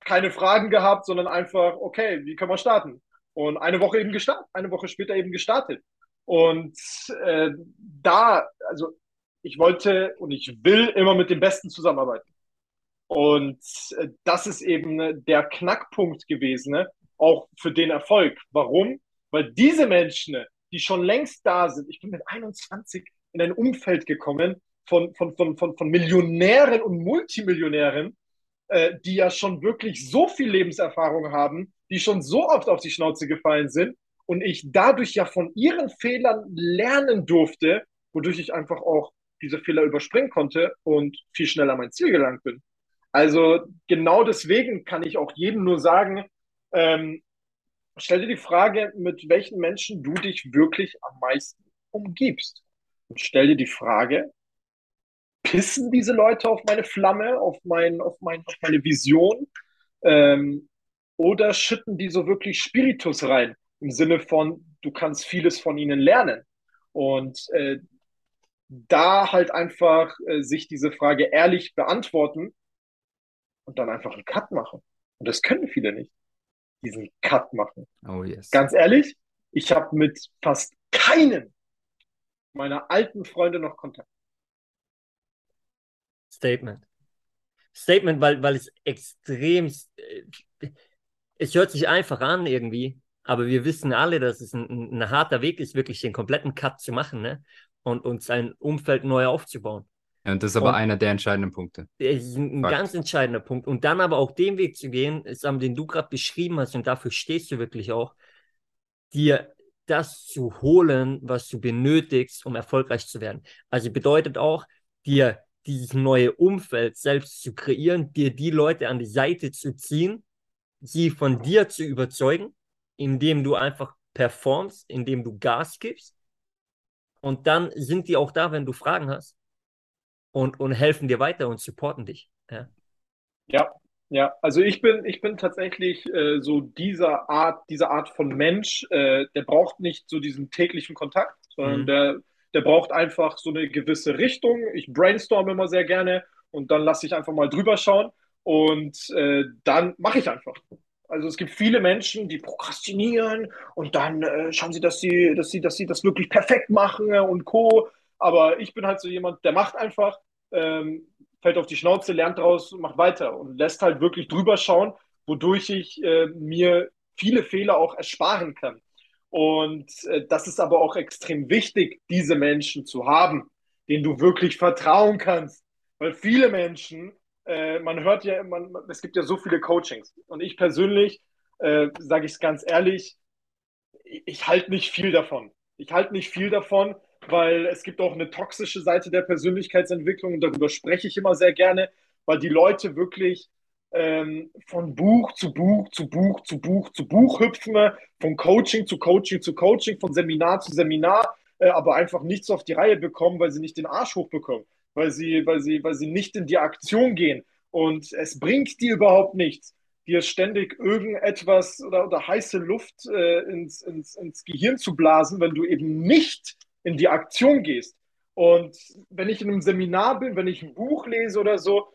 Speaker 3: keine Fragen gehabt, sondern einfach, okay, wie können wir starten? Und eine Woche eben gestartet, eine Woche später eben gestartet. Und äh, da, also ich wollte und ich will immer mit dem Besten zusammenarbeiten. Und äh, das ist eben der Knackpunkt gewesen, ne? auch für den Erfolg. Warum? Weil diese Menschen, die schon längst da sind, ich bin mit 21 in ein Umfeld gekommen von, von, von, von, von Millionären und Multimillionären, äh, die ja schon wirklich so viel Lebenserfahrung haben, die schon so oft auf die Schnauze gefallen sind und ich dadurch ja von ihren Fehlern lernen durfte, wodurch ich einfach auch diese Fehler überspringen konnte und viel schneller mein Ziel gelangt bin. Also genau deswegen kann ich auch jedem nur sagen, ähm, stell dir die Frage, mit welchen Menschen du dich wirklich am meisten umgibst. Und stell dir die Frage, pissen diese Leute auf meine Flamme, auf, mein, auf, mein, auf meine Vision? Ähm, oder schütten die so wirklich Spiritus rein? Im Sinne von, du kannst vieles von ihnen lernen. Und äh, da halt einfach äh, sich diese Frage ehrlich beantworten und dann einfach einen Cut machen. Und das können viele nicht. Diesen Cut machen.
Speaker 2: Oh yes.
Speaker 3: Ganz ehrlich, ich habe mit fast keinem meiner alten Freunde noch Kontakt.
Speaker 1: Statement. Statement, weil, weil es extrem, äh, es hört sich einfach an irgendwie, aber wir wissen alle, dass es ein, ein harter Weg ist, wirklich den kompletten Cut zu machen ne? und, und sein Umfeld neu aufzubauen.
Speaker 2: Ja, und das ist aber und einer der entscheidenden Punkte.
Speaker 1: Das ist ein, ein ganz entscheidender Punkt. Und dann aber auch den Weg zu gehen, Sam, den du gerade beschrieben hast, und dafür stehst du wirklich auch, dir das zu holen, was du benötigst, um erfolgreich zu werden. Also bedeutet auch, dir dieses neue Umfeld selbst zu kreieren, dir die Leute an die Seite zu ziehen, sie von dir zu überzeugen, indem du einfach performst, indem du Gas gibst. Und dann sind die auch da, wenn du Fragen hast und, und helfen dir weiter und supporten dich. Ja,
Speaker 3: ja, ja. also ich bin, ich bin tatsächlich äh, so dieser Art, dieser Art von Mensch, äh, der braucht nicht so diesen täglichen Kontakt, sondern mhm. der der braucht einfach so eine gewisse Richtung. Ich brainstorm immer sehr gerne und dann lasse ich einfach mal drüber schauen und äh, dann mache ich einfach. Also es gibt viele Menschen, die prokrastinieren und dann äh, schauen sie, dass sie, dass sie, dass sie das wirklich perfekt machen und co. Aber ich bin halt so jemand, der macht einfach, ähm, fällt auf die Schnauze, lernt draus, macht weiter und lässt halt wirklich drüber schauen, wodurch ich äh, mir viele Fehler auch ersparen kann. Und äh, das ist aber auch extrem wichtig, diese Menschen zu haben, denen du wirklich vertrauen kannst. Weil viele Menschen, äh, man hört ja, man, es gibt ja so viele Coachings. Und ich persönlich, äh, sage ich es ganz ehrlich, ich, ich halte nicht viel davon. Ich halte nicht viel davon, weil es gibt auch eine toxische Seite der Persönlichkeitsentwicklung und darüber spreche ich immer sehr gerne, weil die Leute wirklich ähm, von Buch zu Buch zu Buch zu Buch zu Buch hüpfen wir, von Coaching zu Coaching zu Coaching, von Seminar zu Seminar, äh, aber einfach nichts auf die Reihe bekommen, weil sie nicht den Arsch hochbekommen, weil sie, weil sie, weil sie nicht in die Aktion gehen. Und es bringt dir überhaupt nichts, dir ständig irgendetwas oder, oder heiße Luft äh, ins, ins, ins Gehirn zu blasen, wenn du eben nicht in die Aktion gehst. Und wenn ich in einem Seminar bin, wenn ich ein Buch lese oder so,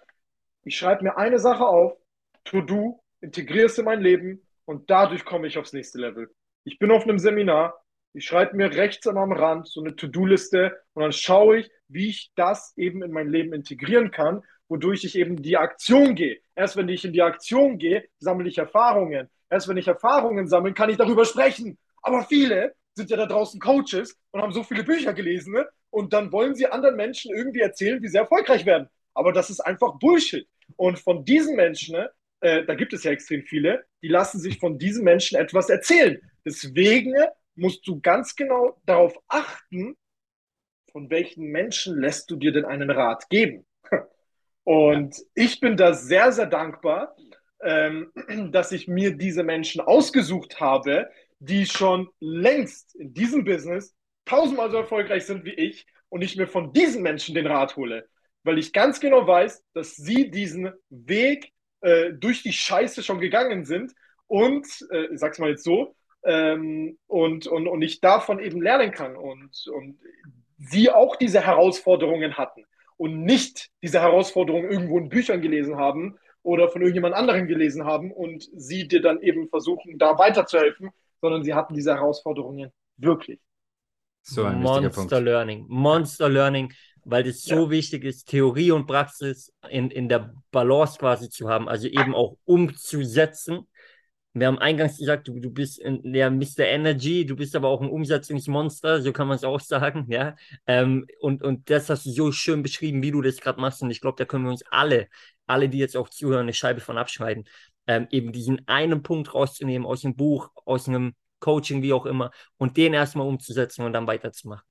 Speaker 3: ich schreibe mir eine Sache auf, To-Do, integriere es in mein Leben und dadurch komme ich aufs nächste Level. Ich bin auf einem Seminar, ich schreibe mir rechts am Rand so eine To-Do-Liste und dann schaue ich, wie ich das eben in mein Leben integrieren kann, wodurch ich eben die Aktion gehe. Erst wenn ich in die Aktion gehe, sammle ich Erfahrungen. Erst wenn ich Erfahrungen sammle, kann ich darüber sprechen. Aber viele sind ja da draußen Coaches und haben so viele Bücher gelesen ne? und dann wollen sie anderen Menschen irgendwie erzählen, wie sie erfolgreich werden. Aber das ist einfach Bullshit. Und von diesen Menschen, ne, äh, da gibt es ja extrem viele, die lassen sich von diesen Menschen etwas erzählen. Deswegen musst du ganz genau darauf achten, von welchen Menschen lässt du dir denn einen Rat geben. Und ich bin da sehr, sehr dankbar, ähm, dass ich mir diese Menschen ausgesucht habe, die schon längst in diesem Business tausendmal so erfolgreich sind wie ich und ich mir von diesen Menschen den Rat hole. Weil ich ganz genau weiß, dass sie diesen Weg äh, durch die Scheiße schon gegangen sind und, äh, ich sag's mal jetzt so, ähm, und, und, und ich davon eben lernen kann und, und sie auch diese Herausforderungen hatten und nicht diese Herausforderungen irgendwo in Büchern gelesen haben oder von irgendjemand anderem gelesen haben und sie dir dann eben versuchen, da weiterzuhelfen, sondern sie hatten diese Herausforderungen wirklich.
Speaker 1: So ein Monster Learning. Monster Learning, weil das so ja. wichtig ist, Theorie und Praxis in, in der Balance quasi zu haben, also eben auch umzusetzen wir haben eingangs gesagt, du, du bist der Mr. Energy, du bist aber auch ein Umsetzungsmonster, so kann man es auch sagen, ja. Ähm, und, und das hast du so schön beschrieben, wie du das gerade machst. Und ich glaube, da können wir uns alle, alle, die jetzt auch zuhören, eine Scheibe von abschneiden. Ähm, eben diesen einen Punkt rauszunehmen aus dem Buch, aus einem Coaching, wie auch immer, und den erstmal umzusetzen und dann weiterzumachen.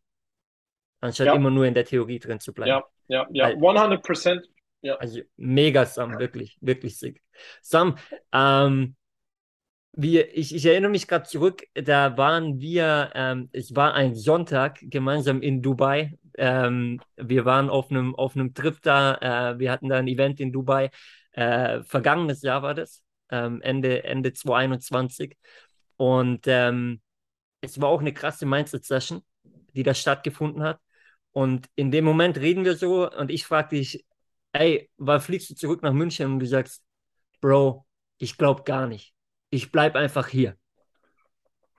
Speaker 1: Anstatt ja. immer nur in der Theorie drin zu bleiben.
Speaker 3: Ja, ja, ja, 100 Prozent. Ja.
Speaker 1: Also mega, Sam, wirklich, wirklich sick. Sam, ähm, wir, ich, ich erinnere mich gerade zurück, da waren wir, ähm, es war ein Sonntag gemeinsam in Dubai. Ähm, wir waren auf einem auf einem Trip da, äh, wir hatten da ein Event in Dubai. Äh, vergangenes Jahr war das, ähm, Ende, Ende 2021. Und ähm, es war auch eine krasse Mindset-Session, die da stattgefunden hat. Und in dem Moment reden wir so und ich frage dich, ey, wann fliegst du zurück nach München? Und du sagst, Bro, ich glaube gar nicht ich bleibe einfach hier.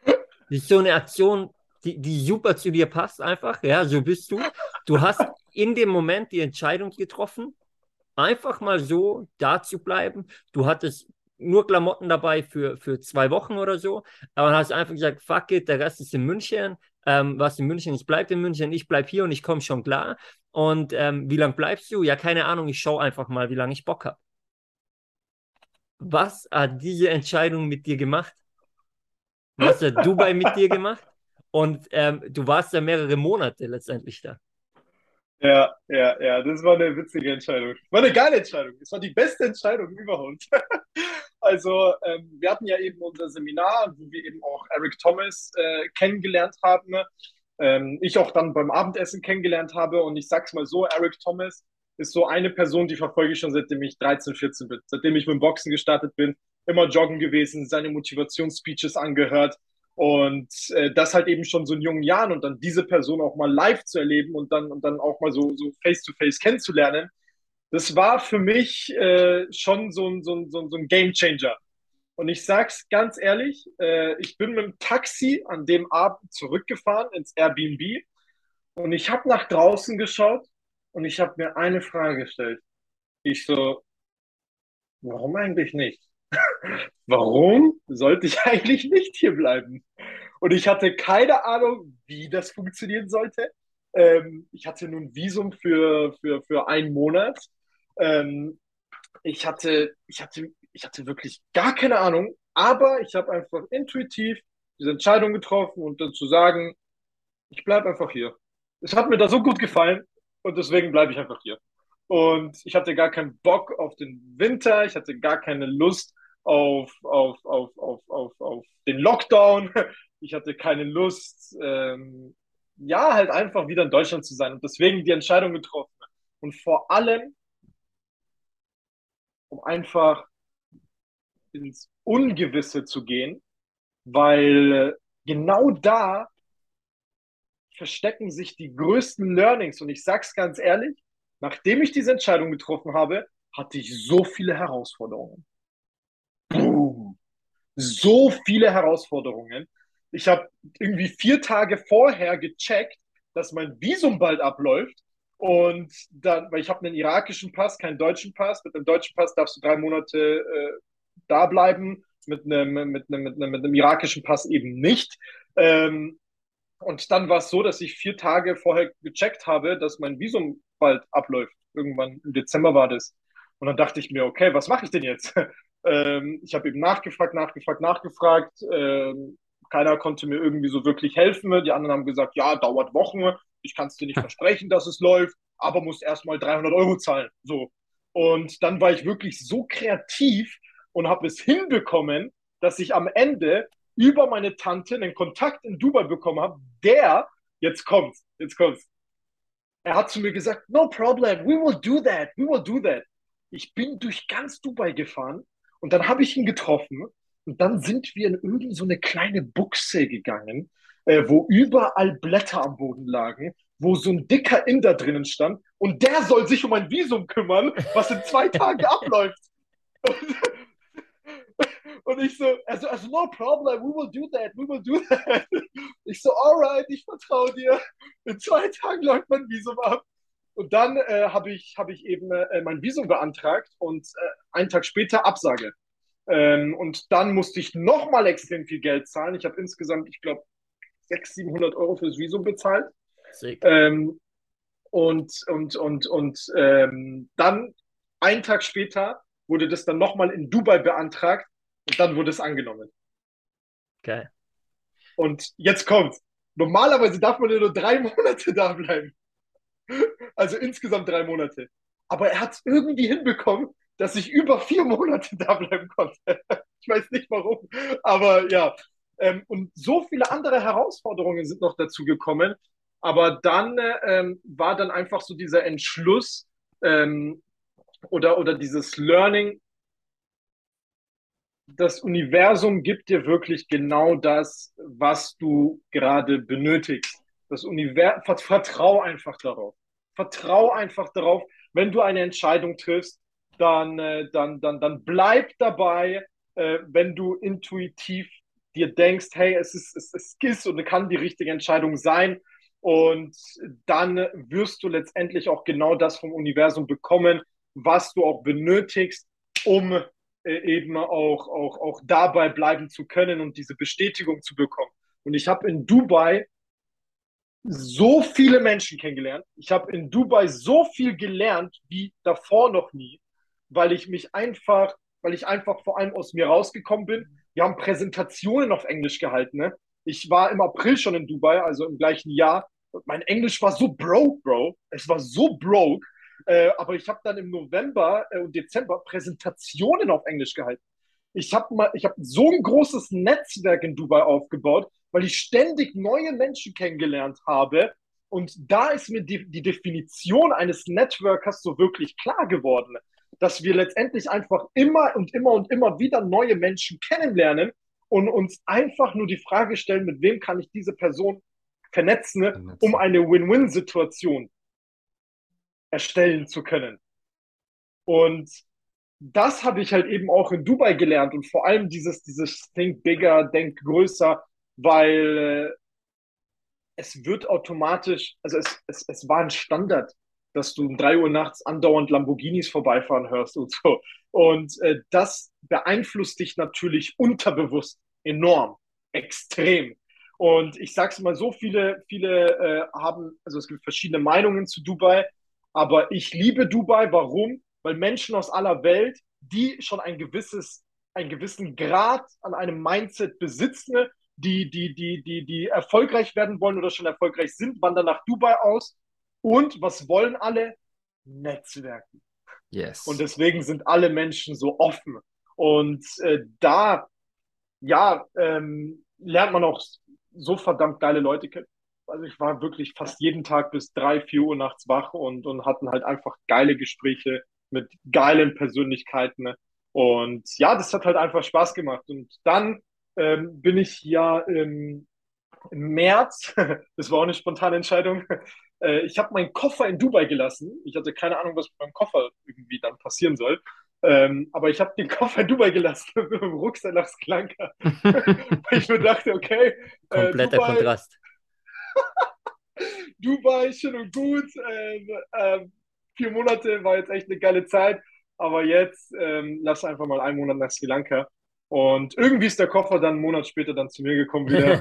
Speaker 1: Das ist so eine Aktion, die, die super zu dir passt, einfach. Ja, so bist du. Du hast in dem Moment die Entscheidung getroffen, einfach mal so da zu bleiben. Du hattest nur Klamotten dabei für, für zwei Wochen oder so, aber hast einfach gesagt, fuck it, der Rest ist in München. Ähm, was in München ist, bleibt in München. Ich bleibe hier und ich komme schon klar. Und ähm, wie lange bleibst du? Ja, keine Ahnung. Ich schaue einfach mal, wie lange ich Bock habe was hat diese Entscheidung mit dir gemacht? Was hat Dubai mit dir gemacht? Und ähm, du warst ja mehrere Monate letztendlich da.
Speaker 3: Ja, ja, ja, das war eine witzige Entscheidung. War eine geile Entscheidung. Es war die beste Entscheidung überhaupt. also, ähm, wir hatten ja eben unser Seminar, wo wir eben auch Eric Thomas äh, kennengelernt haben. Ähm, ich auch dann beim Abendessen kennengelernt habe. Und ich sag's mal so: Eric Thomas ist so eine Person, die verfolge ich schon seitdem ich 13, 14 bin. Seitdem ich mit dem Boxen gestartet bin, immer joggen gewesen, seine Motivationsspeeches angehört. Und äh, das halt eben schon so in jungen Jahren und dann diese Person auch mal live zu erleben und dann, und dann auch mal so, so face-to-face kennenzulernen, das war für mich äh, schon so ein, so, ein, so ein Game Changer. Und ich sag's ganz ehrlich, äh, ich bin mit dem Taxi an dem Abend zurückgefahren ins Airbnb und ich habe nach draußen geschaut und ich habe mir eine Frage gestellt. Ich so, warum eigentlich nicht? warum sollte ich eigentlich nicht hier bleiben? Und ich hatte keine Ahnung, wie das funktionieren sollte. Ähm, ich hatte nun Visum für, für, für einen Monat. Ähm, ich, hatte, ich, hatte, ich hatte wirklich gar keine Ahnung, aber ich habe einfach intuitiv diese Entscheidung getroffen und dann zu sagen, ich bleibe einfach hier. Es hat mir da so gut gefallen, und deswegen bleibe ich einfach hier. Und ich hatte gar keinen Bock auf den Winter, ich hatte gar keine Lust auf, auf, auf, auf, auf, auf den Lockdown, ich hatte keine Lust, ähm, ja, halt einfach wieder in Deutschland zu sein und deswegen die Entscheidung getroffen. Und vor allem, um einfach ins Ungewisse zu gehen, weil genau da verstecken sich die größten Learnings. Und ich sag's ganz ehrlich, nachdem ich diese Entscheidung getroffen habe, hatte ich so viele Herausforderungen. Boom. So viele Herausforderungen. Ich habe irgendwie vier Tage vorher gecheckt, dass mein Visum bald abläuft. Und dann, weil ich habe einen irakischen Pass, keinen deutschen Pass. Mit einem deutschen Pass darfst du drei Monate äh, da bleiben, mit einem, mit, einem, mit, einem, mit einem irakischen Pass eben nicht. Ähm, und dann war es so, dass ich vier Tage vorher gecheckt habe, dass mein Visum bald abläuft. Irgendwann im Dezember war das. Und dann dachte ich mir, okay, was mache ich denn jetzt? ähm, ich habe eben nachgefragt, nachgefragt, nachgefragt. Ähm, keiner konnte mir irgendwie so wirklich helfen. Die anderen haben gesagt, ja, dauert Wochen. Ich kann es dir nicht versprechen, dass es läuft, aber musst erstmal 300 Euro zahlen. So. Und dann war ich wirklich so kreativ und habe es hinbekommen, dass ich am Ende über meine Tante einen Kontakt in Dubai bekommen habe, der, jetzt kommt's, jetzt kommt's. Er hat zu mir gesagt, no problem, we will do that, we will do that. Ich bin durch ganz Dubai gefahren und dann habe ich ihn getroffen und dann sind wir in irgendeine so eine kleine Buchse gegangen, äh, wo überall Blätter am Boden lagen, wo so ein dicker Inder drinnen stand und der soll sich um ein Visum kümmern, was in zwei Tagen abläuft. Und, ich so, also, also no problem, we will do that, we will do that. Ich so, alright, ich vertraue dir. In zwei Tagen läuft mein Visum ab. Und dann äh, habe ich, hab ich eben äh, mein Visum beantragt und äh, einen Tag später Absage. Ähm, und dann musste ich nochmal extrem viel Geld zahlen. Ich habe insgesamt, ich glaube, 600, 700 Euro fürs Visum bezahlt. Ähm, und und, und, und ähm, dann, einen Tag später, wurde das dann nochmal in Dubai beantragt und dann wurde es angenommen.
Speaker 1: Okay.
Speaker 3: Und jetzt kommt. Normalerweise darf man ja nur drei Monate da bleiben. Also insgesamt drei Monate. Aber er hat es irgendwie hinbekommen, dass ich über vier Monate da bleiben konnte. ich weiß nicht warum. Aber ja. Ähm, und so viele andere Herausforderungen sind noch dazu gekommen. Aber dann ähm, war dann einfach so dieser Entschluss, ähm, oder, oder dieses Learning, das Universum gibt dir wirklich genau das, was du gerade benötigst. Das Universum, vertrau einfach darauf. Vertrau einfach darauf, wenn du eine Entscheidung triffst, dann, äh, dann, dann, dann bleib dabei, äh, wenn du intuitiv dir denkst, hey, es ist, es, ist und kann die richtige Entscheidung sein. Und dann wirst du letztendlich auch genau das vom Universum bekommen, was du auch benötigst, um äh, eben auch, auch, auch dabei bleiben zu können und diese Bestätigung zu bekommen. Und ich habe in Dubai so viele Menschen kennengelernt. Ich habe in Dubai so viel gelernt wie davor noch nie, weil ich mich einfach, weil ich einfach vor allem aus mir rausgekommen bin. Wir haben Präsentationen auf Englisch gehalten. Ne? Ich war im April schon in Dubai, also im gleichen Jahr. Mein Englisch war so broke, Bro. Es war so broke. Äh, aber ich habe dann im November äh, und Dezember Präsentationen auf Englisch gehalten. Ich habe habe so ein großes Netzwerk in Dubai aufgebaut, weil ich ständig neue Menschen kennengelernt habe. Und da ist mir die, die Definition eines Networkers so wirklich klar geworden, dass wir letztendlich einfach immer und immer und immer wieder neue Menschen kennenlernen und uns einfach nur die Frage stellen, mit wem kann ich diese Person vernetzen, um eine Win-Win-Situation erstellen zu können. Und das habe ich halt eben auch in Dubai gelernt und vor allem dieses, dieses Think bigger, denk größer, weil äh, es wird automatisch, also es, es, es war ein Standard, dass du um drei Uhr nachts andauernd Lamborghinis vorbeifahren hörst und so. Und äh, das beeinflusst dich natürlich unterbewusst enorm, extrem. Und ich sag's mal so, viele, viele äh, haben, also es gibt verschiedene Meinungen zu Dubai. Aber ich liebe Dubai. Warum? Weil Menschen aus aller Welt, die schon ein gewisses, einen gewissen Grad an einem Mindset besitzen, die, die, die, die, die erfolgreich werden wollen oder schon erfolgreich sind, wandern nach Dubai aus. Und was wollen alle? Netzwerken.
Speaker 2: Yes.
Speaker 3: Und deswegen sind alle Menschen so offen. Und äh, da, ja, ähm, lernt man auch so verdammt geile Leute kennen. Also ich war wirklich fast jeden Tag bis drei, vier Uhr nachts wach und, und hatten halt einfach geile Gespräche mit geilen Persönlichkeiten. Und ja, das hat halt einfach Spaß gemacht. Und dann ähm, bin ich ja im, im März, das war auch eine spontane Entscheidung, äh, ich habe meinen Koffer in Dubai gelassen. Ich hatte keine Ahnung, was mit meinem Koffer irgendwie dann passieren soll. Ähm, aber ich habe den Koffer in Dubai gelassen mit dem Rucksack nach Sklanka. ich mir dachte, okay.
Speaker 1: Äh, Kompletter Dubai, Kontrast.
Speaker 3: Dubai, schön und gut. Ähm, ähm, vier Monate war jetzt echt eine geile Zeit. Aber jetzt ähm, lass einfach mal einen Monat nach Sri Lanka. Und irgendwie ist der Koffer dann einen Monat später dann zu mir gekommen wieder.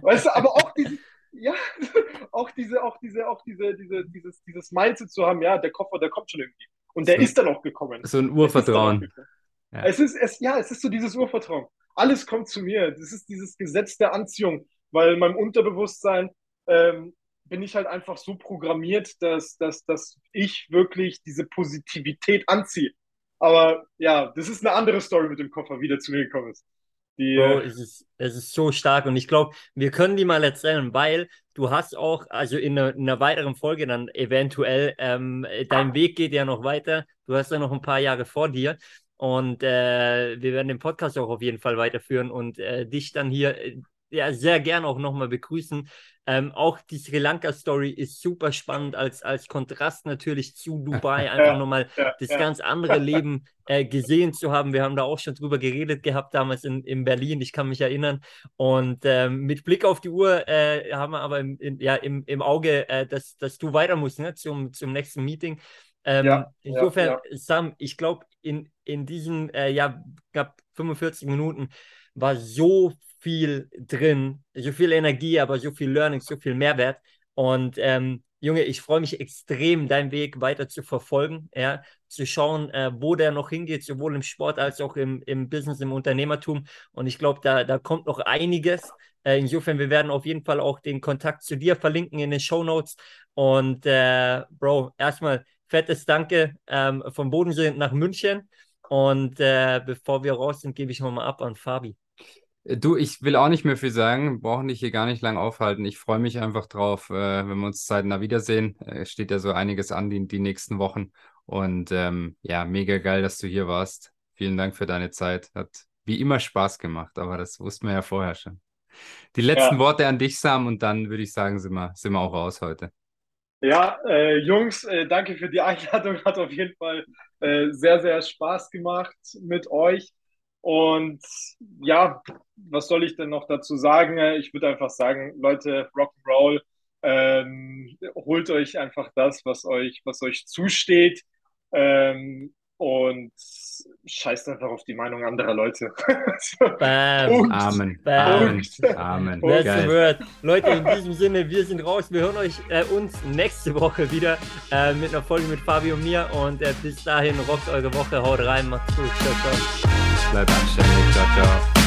Speaker 3: weißt du, aber auch dieses, ja, auch diese, auch diese, auch diese, diese, dieses, dieses Mindset zu haben, ja, der Koffer, der kommt schon irgendwie. Und der so, ist dann auch gekommen.
Speaker 2: So ein Urvertrauen.
Speaker 3: Ja. Es ist, es, ja, es ist so dieses Urvertrauen. Alles kommt zu mir. Das ist dieses Gesetz der Anziehung, weil in meinem Unterbewusstsein ähm, bin ich halt einfach so programmiert, dass, dass, dass ich wirklich diese Positivität anziehe. Aber ja, das ist eine andere Story mit dem Koffer, wie der zu mir gekommen ist.
Speaker 1: Die, Bro, äh, es ist, es ist so stark und ich glaube, wir können die mal erzählen, weil du hast auch, also in einer, in einer weiteren Folge dann eventuell, ähm, dein Weg geht ja noch weiter, du hast ja noch ein paar Jahre vor dir und äh, wir werden den Podcast auch auf jeden Fall weiterführen und äh, dich dann hier äh, ja, sehr gern auch nochmal begrüßen. Ähm, auch die Sri Lanka-Story ist super spannend als, als Kontrast natürlich zu Dubai, einfach ja, nochmal ja, das ja. ganz andere Leben äh, gesehen zu haben. Wir haben da auch schon drüber geredet gehabt, damals in, in Berlin, ich kann mich erinnern. Und ähm, mit Blick auf die Uhr äh, haben wir aber im, in, ja, im, im Auge, äh, dass, dass du weiter musst ne, zum, zum nächsten Meeting. Ähm, insofern, Sam, ich glaube, in, in diesen äh, ja, knapp 45 Minuten war so viel drin, so viel Energie, aber so viel Learning, so viel Mehrwert. Und ähm, Junge, ich freue mich extrem, deinen Weg weiter zu verfolgen, ja, zu schauen, äh, wo der noch hingeht, sowohl im Sport als auch im, im Business, im Unternehmertum. Und ich glaube, da, da kommt noch einiges. Äh, insofern, wir werden auf jeden Fall auch den Kontakt zu dir verlinken in den Show Notes. Und äh, Bro, erstmal fettes Danke ähm, vom Bodensee nach München. Und äh, bevor wir raus sind, gebe ich nochmal ab an Fabi.
Speaker 2: Äh, du, ich will auch nicht mehr viel sagen, brauchen dich hier gar nicht lang aufhalten. Ich freue mich einfach drauf, äh, wenn wir uns zeitnah wiedersehen. Äh, es steht ja so einiges an die, die nächsten Wochen. Und ähm, ja, mega geil, dass du hier warst. Vielen Dank für deine Zeit. Hat wie immer Spaß gemacht, aber das wussten wir ja vorher schon. Die letzten ja. Worte an dich, Sam, und dann würde ich sagen, sind wir, sind wir auch raus heute.
Speaker 3: Ja, äh, Jungs, äh, danke für die Einladung. Hat auf jeden Fall äh, sehr, sehr Spaß gemacht mit euch. Und ja, was soll ich denn noch dazu sagen? Ich würde einfach sagen, Leute, Rock'n'Roll, ähm, holt euch einfach das, was euch, was euch zusteht. Ähm, und scheißt einfach auf die Meinung anderer Leute.
Speaker 2: Bam. Amen. Bam. Amen.
Speaker 1: Amen. That's word. Leute, in diesem Sinne, wir sind raus. Wir hören euch äh, uns nächste Woche wieder äh, mit einer Folge mit Fabio und mir. Und äh, bis dahin, rockt eure Woche, haut rein, macht's gut. Ciao, ciao.
Speaker 2: Bleibt anständig. Ciao, ciao.